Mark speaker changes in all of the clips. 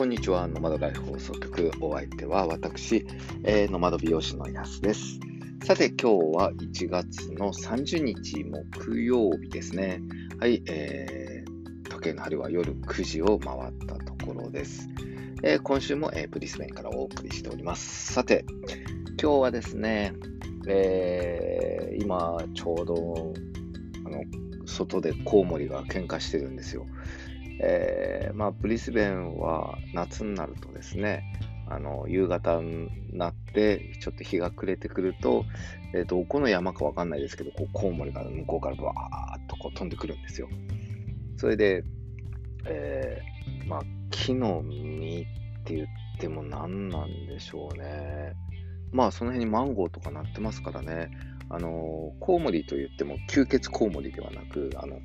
Speaker 1: こんにちは。ノマドライフ放送局。お相手は私、えー、ノマド美容師のやすです。さて、今日は1月の30日木曜日ですね。はい、えー、時計の針は夜9時を回ったところです。えー、今週も、えー、ブリスベンからお送りしております。さて、今日はですね、えー、今、ちょうど、あの、外でコウモリが喧嘩してるんですよ。えー、まあ、ブリスベンは夏になるとですね、あの夕方になって、ちょっと日が暮れてくると、えー、どこの山かわかんないですけど、こうコウモリが向こうからバーッとこう飛んでくるんですよ。それで、えー、まあ、木の実って言っても何なんでしょうね。まあ、その辺にマンゴーとかなってますからね。あの、コウモリと言っても吸血コウモリではなく、あの、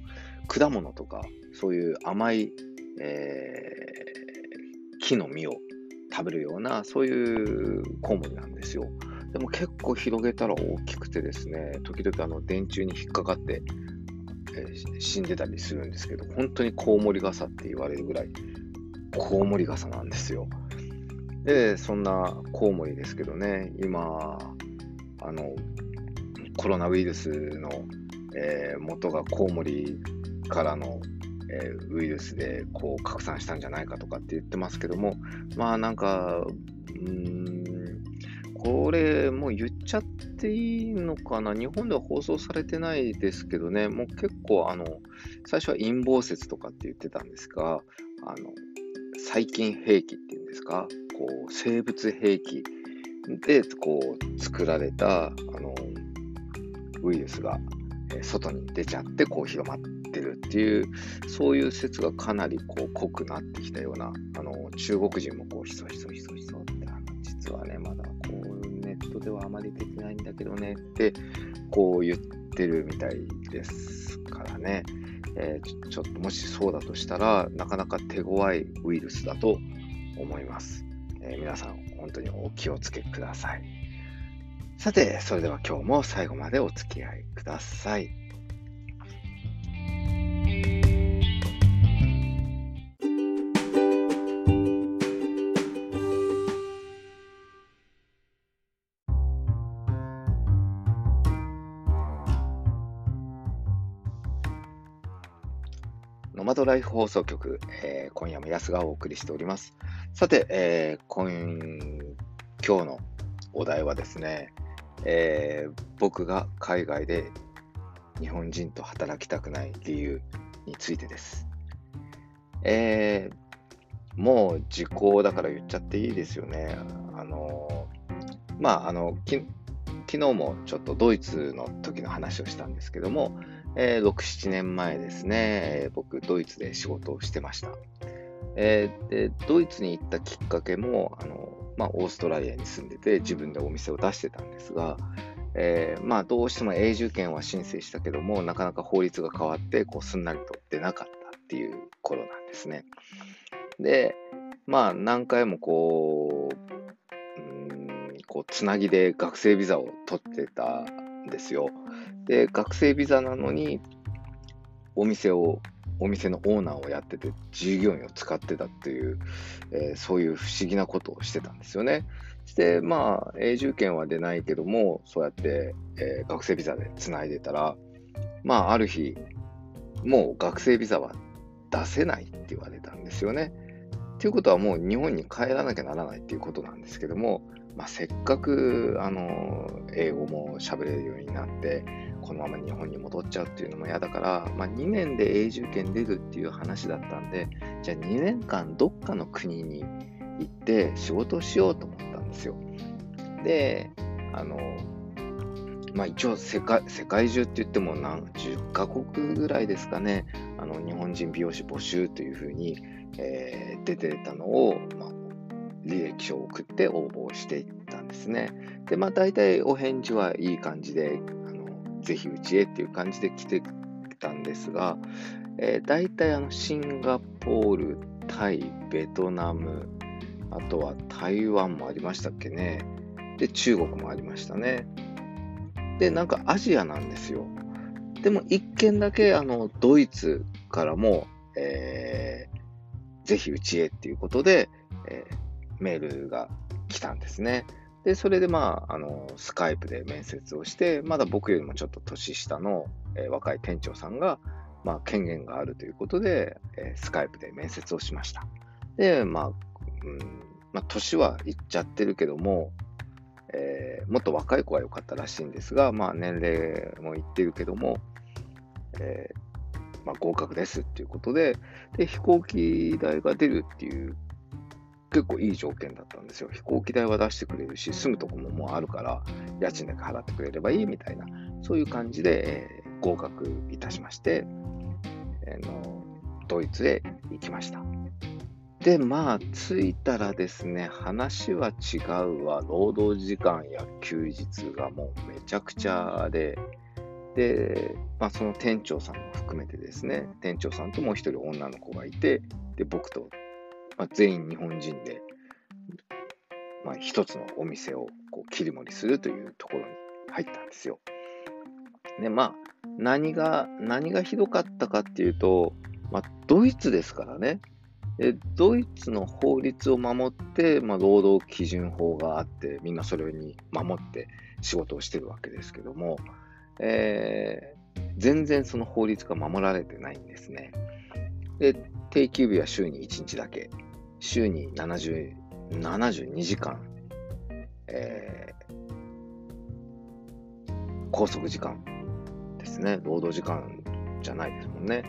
Speaker 1: 果物とか、そういう甘い、えー、木の実を食べるような、そういうコウモリなんですよ。でも結構広げたら大きくてですね、時々あの電柱に引っかかって、えー、死んでたりするんですけど、本当にコウモリ傘って言われるぐらい、コウモリ傘なんですよ。で、そんなコウモリですけどね、今、あの、コロナウイルスの、えー、元がコウモリからの、えー、ウイルスでこう拡散したんじゃないかとかって言ってますけども、まあなんか、うん、これもう言っちゃっていいのかな？日本では放送されてないですけどね、もう結構あの、最初は陰謀説とかって言ってたんですが、あの、細菌兵器っていうんですか、こう、生物兵器でこう作られたあのウイルスが外に出ちゃってこう広まってっていう、そういう説がかなりこう濃くなってきたような、あの中国人もこうひそひそひそひそって、あの実はね、まだこうネットではあまり出てないんだけどねってこう言ってるみたいですからね。えー、ちょっともしそうだとしたら、なかなか手強いウイルスだと思います。えー、皆さん、本当にお気をつけください。さて、それでは今日も最後までお付き合いください。ノマドライフ放送局、えー、今夜も安がお送りしております。さて、えー、今今日のお題はですね、えー、僕が海外で日本人と働きたくない理由についてです。えー、もう時効だから言っちゃっていいですよね。あのまあ、あの、昨日もちょっとドイツの時の話をしたんですけども、えー、6、7年前ですね、え僕、ドイツで仕事をしてました。えー、でドイツに行ったきっかけも、あのまあ、オーストラリアに住んでて自分でお店を出してたんですが、えー、まあ、どうしても永住権は申請したけども、なかなか法律が変わって、こう、すんなりと出なかったっていう頃なんですね。で、まあ、何回もこう、うんこう、つなぎで学生ビザを取ってたですよ。で、学生ビザなのに、お店をお店のオーナーをやってて、従業員を使ってたっていう、えー、そういう不思議なことをしてたんですよね。して、まあ、永住権は出ないけども、そうやって、えー、学生ビザでつないでたら、まあ、ある日、もう学生ビザは出せないって言われたんですよね。ということはもう日本に帰らなきゃならないっていうことなんですけども、まあ、せっかく、あの、英語も喋れるようになって、このまま日本に戻っちゃうっていうのも嫌だから、まあ、2年で永住権出るっていう話だったんで、じゃあ2年間どっかの国に行って仕事をしようと思ったんですよ。で、あの、まあ一応世界世界中って言っても何十カ国ぐらいですかね、あの日本人美容師募集というふうに、えー、出てたのを、まあ、履歴書を送って応募していっですね。で、まあ大体お返事はいい感じで、あのぜひうちへっていう感じで来てたんですが、えー、大体あのシンガポール、タイ、ベトナム、あとは台湾もありましたっけね。で、中国もありましたね。で、なんかアジアなんですよ。でも一件だけあのドイツからも、えー、ぜひうちへっていうことで、えー、メールが来たんですね。で、それでまあ、あの、スカイプで面接をして、まだ僕よりもちょっと年下の、えー、若い店長さんが、まあ、権限があるということで、えー、スカイプで面接をしました。で、まあ、うんまあ、年はいっちゃってるけども、えー、もっと若い子が良かったらしいんですが、まあ、年齢もいってるけども、えー、まあ、合格ですっていうことでで、飛行機代が出るっていう結構いい条件だったんですよ。飛行機代は出してくれるし、住むとこももうあるから、家賃だけ払ってくれればいいみたいな、そういう感じで、えー、合格いたしまして、えー、のドイツへ行きました。で、まあ、着いたらですね、話は違うわ。労働時間や休日がもうめちゃくちゃで、で、まあ、その店長さんも含めてですね、店長さんともう一人女の子がいて、で、僕とまあ、全員日本人で、まあ、一つのお店をこう切り盛りするというところに入ったんですよ。で、まあ、何が、何がひどかったかっていうと、まあ、ドイツですからね。でドイツの法律を守って、まあ、労働基準法があって、みんなそれに守って仕事をしてるわけですけども、えー、全然その法律が守られてないんですね。で、定休日は週に1日だけ。週に70 72時間、えー、拘束時間ですね。労働時間じゃないですもんね。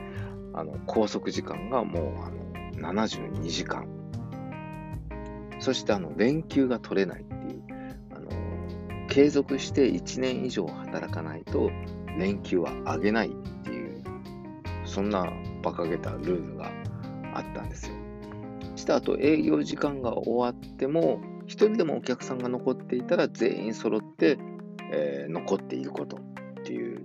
Speaker 1: あの、拘束時間がもう、あの、72時間。そして、あの、連休が取れないっていう、あの、継続して1年以上働かないと、連休は上げないっていう、そんな馬鹿げたルールがあったんですよ。した後営業時間が終わっても、1人でもお客さんが残っていたら全員揃って、えー、残っていることっていう、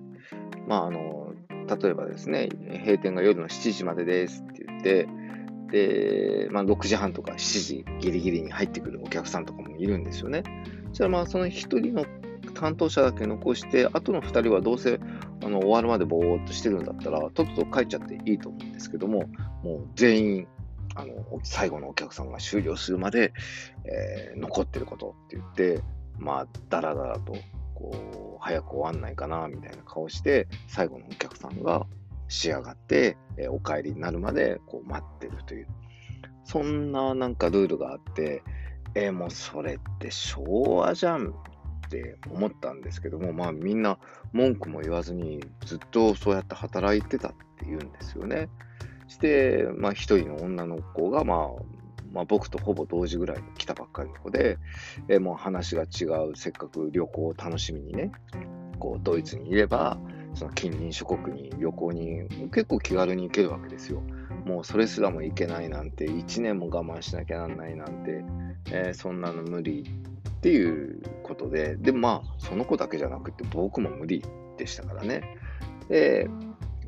Speaker 1: まああの、例えばですね、閉店が夜の7時までですって言って、で、まあ、6時半とか7時ギリギリに入ってくるお客さんとかもいるんですよね。そしたらまあその1人の担当者だけ残して、あとの2人はどうせあの終わるまでぼーっとしてるんだったら、とっとと帰っちゃっていいと思うんですけども、もう全員あの、最後のお客さんが終了するまで、えー、残ってることって言って、まあ、だらだらと、こう、早く終わんないかな、みたいな顔して、最後のお客さんが仕上がって、えー、お帰りになるまで、こう、待ってるという、そんななんかルールがあって、えー、もうそれって昭和じゃんって思ったんですけども、まあみんな文句も言わずにずっとそうやって働いてたって言うんですよね。して、まあ、一人の女の子が、まあ、まあ、僕とほぼ同時ぐらいに来たばっかりの子で、えもう話が違う、せっかく旅行を楽しみにね、こう、ドイツにいれば、その近隣諸国に旅行に結構気軽に行けるわけですよ。もうそれすらも行けないなんて、1年も我慢しなきゃなんないなんて、えー、そんなの無理っていうことで、でまあ、その子だけじゃなくて僕も無理でしたからね。で、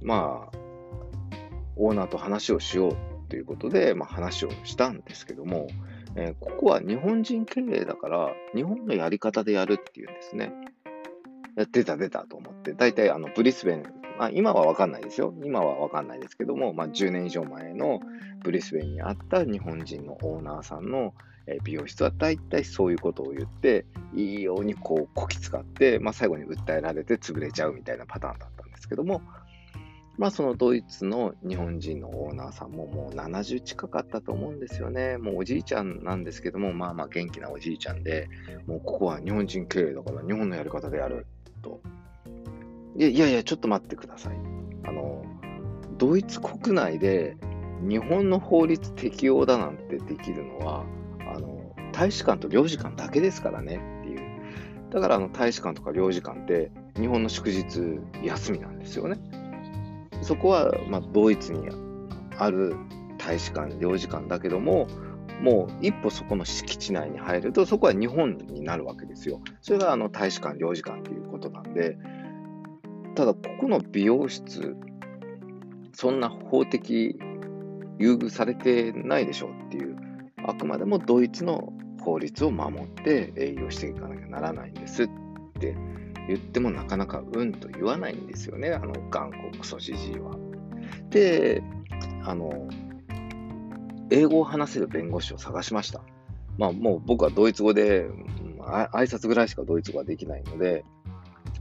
Speaker 1: まあ、オーナーと話をしようということで、まあ、話をしたんですけども、えー、ここは日本人経営だから、日本のやり方でやるっていうんですね。出た出たと思って、大体あのブリスベン、まあ、今はわかんないですよ。今はわかんないですけども、まあ、10年以上前のブリスベンにあった日本人のオーナーさんの美容室は大体そういうことを言って、いいようにこうこき使って、まあ、最後に訴えられて潰れちゃうみたいなパターンだったんですけども、まあそのドイツの日本人のオーナーさんももう70近かったと思うんですよね。もうおじいちゃんなんですけども、まあまあ元気なおじいちゃんで、もうここは日本人経営だから日本のやり方でやると。いやいやいや、ちょっと待ってください。あの、ドイツ国内で日本の法律適用だなんてできるのは、あの、大使館と領事館だけですからねっていう。だからあの大使館とか領事館って日本の祝日休みなんですよね。そこは、まあ、ドイツにある大使館、領事館だけども、もう一歩そこの敷地内に入ると、そこは日本になるわけですよ。それがあの大使館、領事館ということなんで、ただ、ここの美容室、そんな法的優遇されてないでしょうっていう、あくまでもドイツの法律を守って営業していかなきゃならないんですって言ってもなかなかうんと言わないんですよね、あの頑固クソじじいは。で、あの、英語を話せる弁護士を探しました。まあもう僕はドイツ語で、あ挨拶ぐらいしかドイツ語はできないので、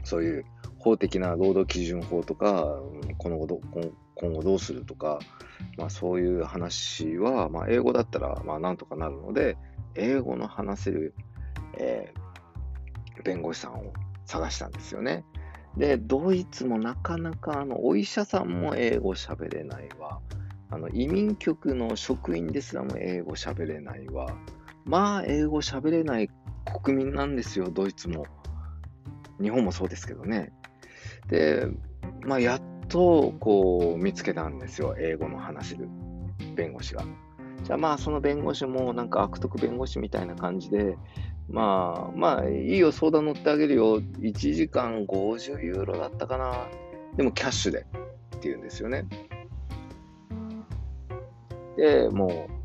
Speaker 1: そういう法的な労働基準法とか、今後ど今後どうするとか、まあ、そういう話は、まあ、英語だったらまあなんとかなるので、英語の話せる、えー、弁護士さんを探したんですよね。で、ドイツもなかなかあのお医者さんも英語喋れないわ。あの移民局の職員ですらも英語喋れないわ。まあ、英語喋れない国民なんですよ、ドイツも。日本もそうですけどね。で、まあ、やっとこう見つけたんですよ、英語の話せる弁護士が。じゃあまあその弁護士もなんか悪徳弁護士みたいな感じで、まあまあいいよ、相談乗ってあげるよ、1時間50ユーロだったかな。でもキャッシュでって言うんですよね。で、もう、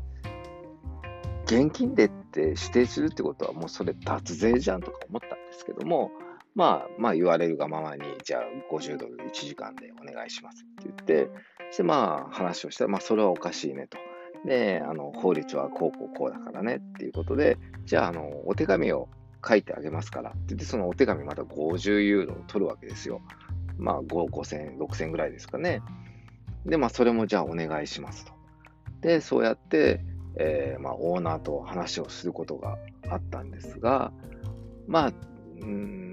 Speaker 1: 現金でって指定するってことはもうそれ脱税じゃんとか思ったんですけども、まあ、まあ言われるがままに、じゃあ50ドル1時間でお願いしますって言って、そしてまあ話をしたら、まあそれはおかしいねと。で、あの、法律はこうこうこうだからねっていうことで、じゃあ、あの、お手紙を書いてあげますからって言って、そのお手紙また50ユーロを取るわけですよ。まあ、5、5000、6000ぐらいですかね。で、まあ、それもじゃあお願いしますと。で、そうやって、えー、まあ、オーナーと話をすることがあったんですが、まあ、うん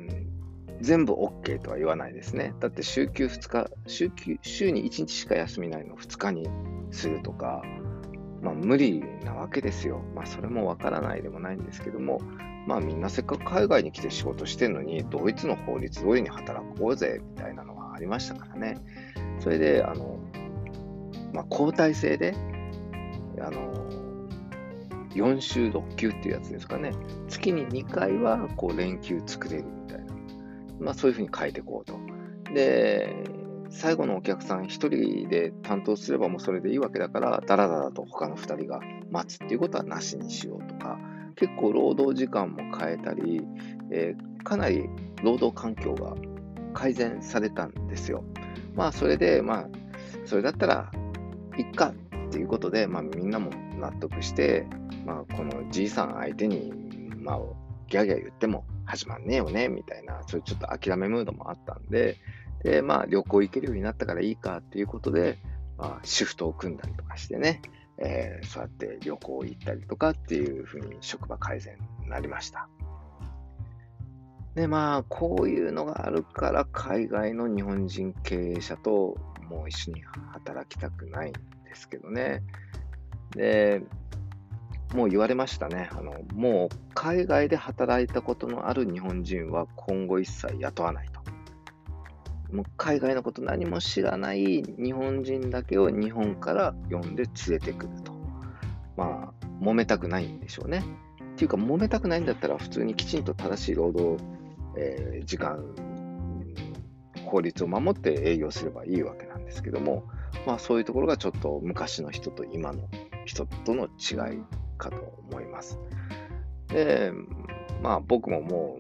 Speaker 1: 全部 OK とは言わないですね。だって週休2日、週休週に1日しか休みないのを2日にするとか、まあ無理なわけですよ。まあそれもわからないでもないんですけども、まあみんなせっかく海外に来て仕事してるのに、ドイツの法律通りに働こうぜみたいなのがありましたからね。それで、あの、まあ交代制で、あの、4週6休っていうやつですかね。月に2回はこう連休作れるみたいな。まあ、そういうふうに変えていこうと。で、最後のお客さん1人で担当すればもうそれでいいわけだから、だらだらと他の2人が待つっていうことはなしにしようとか、結構労働時間も変えたり、えー、かなり労働環境が改善されたんですよ。まあ、それで、まあ、それだったら、いっかっていうことで、まあ、みんなも納得して、まあ、このじいさん相手に、まあ、ギャギャ言っても始まんねえよね、みたいな、そういうちょっと諦めムードもあったんで、で、まあ旅行行けるようになったからいいかっていうことで、まあ、シフトを組んだりとかしてね、えー、そうやって旅行行ったりとかっていうふうに職場改善になりました。で、まあ、こういうのがあるから海外の日本人経営者ともう一緒に働きたくないんですけどね。で、もう言われましたね。あのもう海外で働いたことのある日本人は今後一切雇わない。もう海外のこと何も知らない日本人だけを日本から呼んで連れてくると。まあ、揉めたくないんでしょうね。っていうか、揉めたくないんだったら普通にきちんと正しい労働、えー、時間、法律を守って営業すればいいわけなんですけども、まあそういうところがちょっと昔の人と今の人との違いかと思います。で、まあ僕もも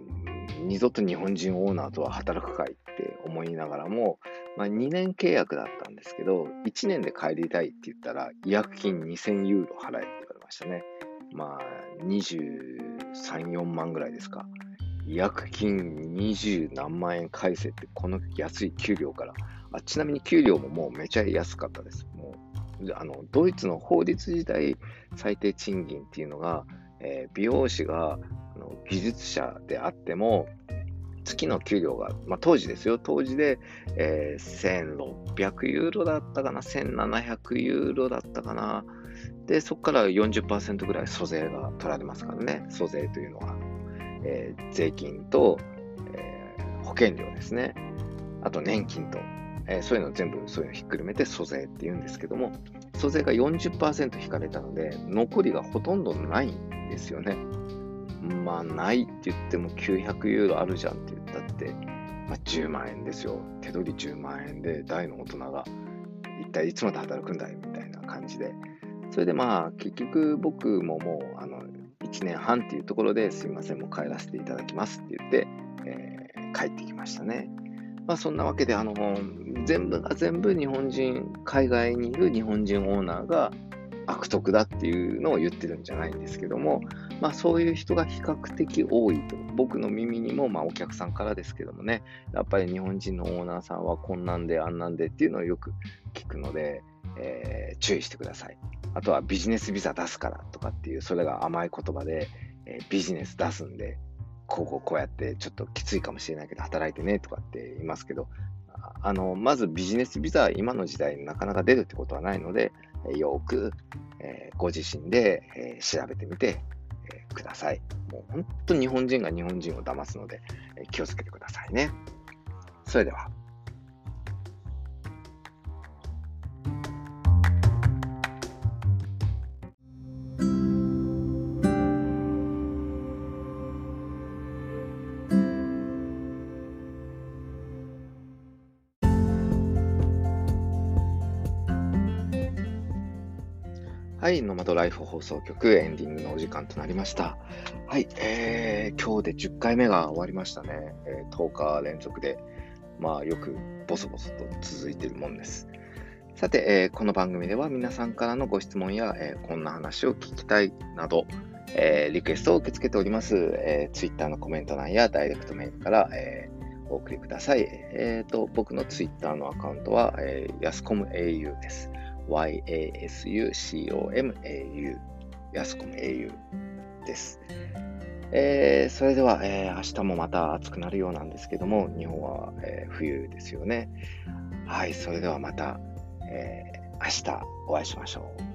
Speaker 1: う二度と日本人オーナーとは働くかいって思いながらも、まあ、2年契約だったんですけど、1年で帰りたいって言ったら、違約金2000ユーロ払えって言われましたね。まあ、23、4万ぐらいですか。違約金20何万円返せって、この安い給料から。あちなみに給料ももうめちゃ安かったです。もうあのドイツの法律自体、最低賃金っていうのが、えー、美容師があの技術者であっても、月の給料が、まあ、当時ですよ、当時で、えー、1600ユーロだったかな、1700ユーロだったかな。で、そこから40%ぐらい租税が取られますからね、租税というのは、えー、税金と、えー、保険料ですね、あと年金と、えー、そういうの全部そういうのひっくるめて租税って言うんですけども、租税が40%引かれたので、残りがほとんどないんですよね。まあ、ないって言っても900ユーロあるじゃんって言ったって、まあ、10万円ですよ。手取り10万円で大の大人が一体いつまで働くんだいみたいな感じで。それでまあ、結局僕ももう、あの、1年半っていうところですいません、もう帰らせていただきますって言って、えー、帰ってきましたね。まあそんなわけで、あの、全部が全部日本人、海外にいる日本人オーナーが悪徳だっていうのを言ってるんじゃないんですけども、まあそういう人が比較的多いと。僕の耳にも、まあお客さんからですけどもね、やっぱり日本人のオーナーさんはこんなんであんなんでっていうのをよく聞くので、えー、注意してください。あとはビジネスビザ出すからとかっていう、それが甘い言葉で、えー、ビジネス出すんで、こうこうこうやってちょっときついかもしれないけど働いてねとかって言いますけど、あの、まずビジネスビザは今の時代になかなか出るってことはないので、よく、えー、ご自身で、えー、調べてみて、ください。もう本当日本人が日本人を騙すので、え気をつけてくださいね。それでは。はい、ノマドライフ放送局エンディングのお時間となりました。はい、えー、今日で10回目が終わりましたね。えー、10日連続で、まあよくボソボソと続いてるもんです。さて、えー、この番組では皆さんからのご質問や、えー、こんな話を聞きたいなど、えー、リクエストを受け付けております。えー、Twitter のコメント欄やダイレクトメールから、えー、お送りください。えーと、僕の Twitter のアカウントは、えー、やすこむ au です。Yasucomau やすこむ au です。えー、それでは、えー、明日もまた暑くなるようなんですけども、日本は、えー、冬ですよね。はい、それではまた、えー、明日お会いしましょう。